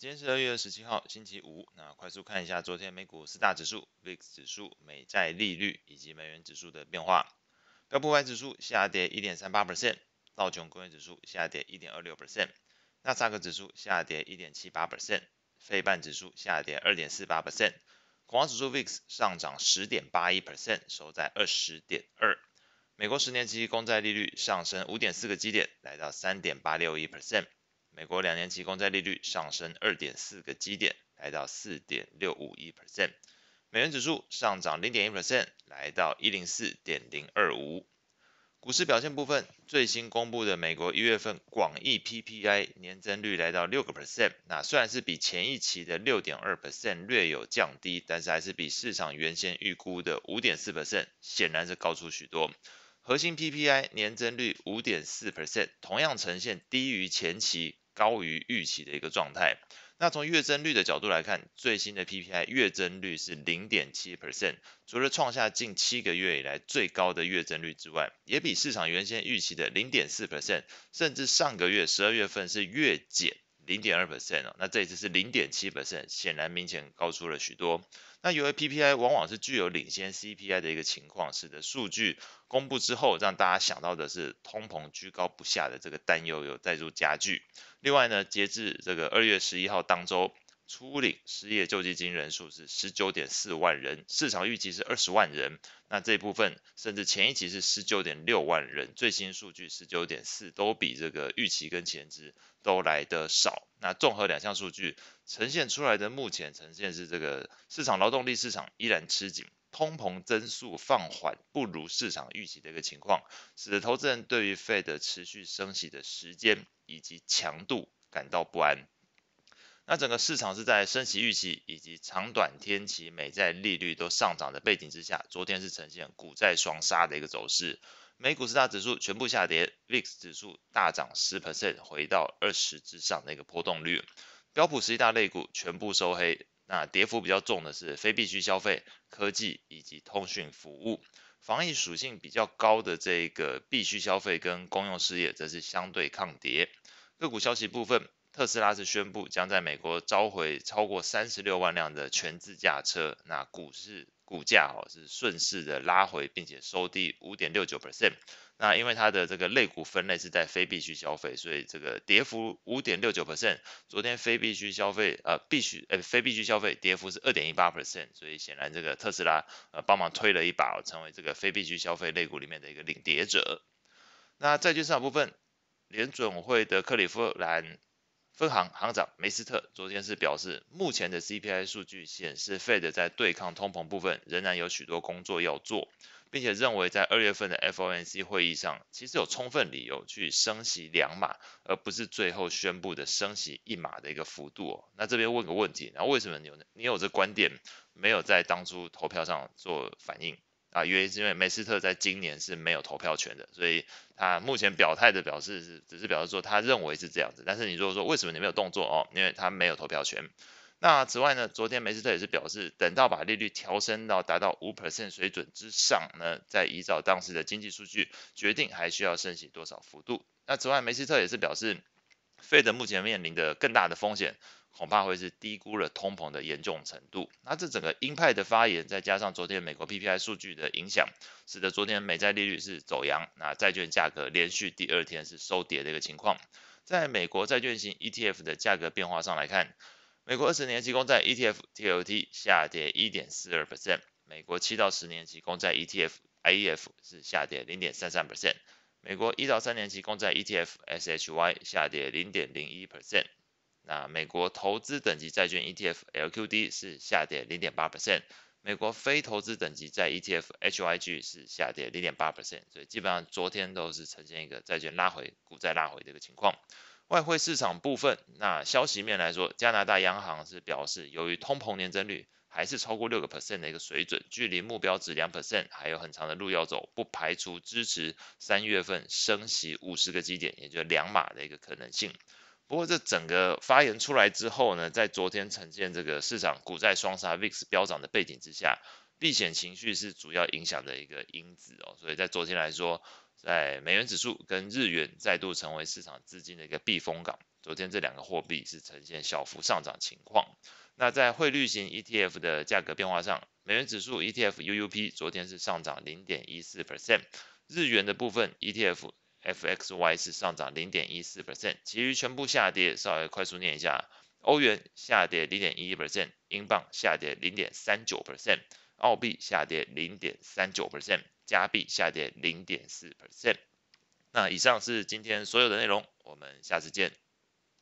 今天是二月二十七号，星期五。那快速看一下昨天美股四大指数、VIX 指数、美债利率以及美元指数的变化。标普五百指数下跌一点三八 percent，道琼工业指数下跌一点二六 percent，纳斯达克指数下跌一点七八 percent，费半指数下跌二点四八 percent，恐慌指数 VIX 上涨十点八一 percent，收在二十点二。美国十年期公债利率上升五点四个基点，来到三点八六一 percent。美国两年期公债利率上升二点四个基点，来到四点六五一 percent。美元指数上涨零点一 percent，来到一零四点零二五。股市表现部分，最新公布的美国一月份广义 PPI 年增率来到六个 percent。那虽然是比前一期的六点二 percent 略有降低，但是还是比市场原先预估的五点四 percent 显然是高出许多。核心 PPI 年增率五点四 percent，同样呈现低于前期。高于预期的一个状态。那从月增率的角度来看，最新的 PPI 月增率是零点七 percent，除了创下近七个月以来最高的月增率之外，也比市场原先预期的零点四 percent，甚至上个月十二月份是月减零点二 percent 哦。那这一次是零点七 percent，显然明显高出了许多。那由于 PPI 往往是具有领先 CPI 的一个情况，使得数据公布之后，让大家想到的是通膨居高不下的这个担忧有再度加剧。另外呢，截至这个二月十一号当周，初领失业救济金人数是十九点四万人，市场预期是二十万人。那这部分甚至前一期是十九点六万人，最新数据十九点四，都比这个预期跟前值都来得少。那综合两项数据呈现出来的，目前呈现是这个市场劳动力市场依然吃紧，通膨增速放缓不如市场预期的一个情况，使得投资人对于 Fed 持续升息的时间以及强度感到不安。那整个市场是在升息预期以及长短天期美债利率都上涨的背景之下，昨天是呈现股债双杀的一个走势。美股四大指数全部下跌，VIX 指数大涨十 percent，回到二十之上的一个波动率。标普十一大类股全部收黑，那跌幅比较重的是非必需消费、科技以及通讯服务。防疫属性比较高的这个必需消费跟公用事业则是相对抗跌。个股消息部分，特斯拉是宣布将在美国召回超过三十六万辆的全自驾车，那股市。股价哦是顺势的拉回，并且收低五点六九 percent。那因为它的这个类股分类是在非必需消费，所以这个跌幅五点六九 percent。昨天非必需消费呃必须呃非必需消费跌幅是二点一八 percent，所以显然这个特斯拉呃帮忙推了一把，成为这个非必需消费类股里面的一个领跌者。那债券市场部分，联准会的克利夫兰。分行行长梅斯特昨天是表示，目前的 CPI 数据显示，Fed 在对抗通膨部分仍然有许多工作要做，并且认为在二月份的 FOMC 会议上，其实有充分理由去升息两码，而不是最后宣布的升息一码的一个幅度哦。那这边问个问题，那为什么你有你有这观点，没有在当初投票上做反应？啊，原因是因为梅斯特在今年是没有投票权的，所以他目前表态的表示是，只是表示说他认为是这样子。但是你如果说为什么你没有动作哦？因为他没有投票权。那此外呢，昨天梅斯特也是表示，等到把利率调升到达到五 percent 水准之上呢，再依照当时的经济数据决定还需要升息多少幅度。那此外，梅斯特也是表示，Fed 目前面临的更大的风险。恐怕会是低估了通膨的严重程度。那这整个鹰派的发言，再加上昨天美国 PPI 数据的影响，使得昨天美债利率是走扬，那债券价格连续第二天是收跌的一个情况。在美国债券型 ETF 的价格变化上来看，美国二十年期公债 ETF TLT 下跌一点四二 percent，美国七到十年期公债 ETF IEF 是下跌零点三三 percent，美国一到三年期公债 ETF SHY 下跌零点零一 percent。那美国投资等级债券 ETF LQD 是下跌零点八 percent，美国非投资等级债 ETF HYG 是下跌零点八 percent，所以基本上昨天都是呈现一个债券拉回、股债拉回的一个情况。外汇市场部分，那消息面来说，加拿大央行是表示，由于通膨年增率还是超过六个 percent 的一个水准，距离目标值两 percent 还有很长的路要走，不排除支持三月份升息五十个基点，也就是两码的一个可能性。不过这整个发言出来之后呢，在昨天呈现这个市场股债双杀 VIX 飙涨的背景之下，避险情绪是主要影响的一个因子哦。所以在昨天来说，在美元指数跟日元再度成为市场资金的一个避风港。昨天这两个货币是呈现小幅上涨情况。那在汇率型 ETF 的价格变化上，美元指数 ETF UUP 昨天是上涨零点一四 percent，日元的部分 ETF FXY 是上涨零点一四 percent，其余全部下跌。稍微快速念一下：欧元下跌零点一 percent，英镑下跌零点三九 percent，澳币下跌零点三九 percent，加币下跌零点四 percent。那以上是今天所有的内容，我们下次见。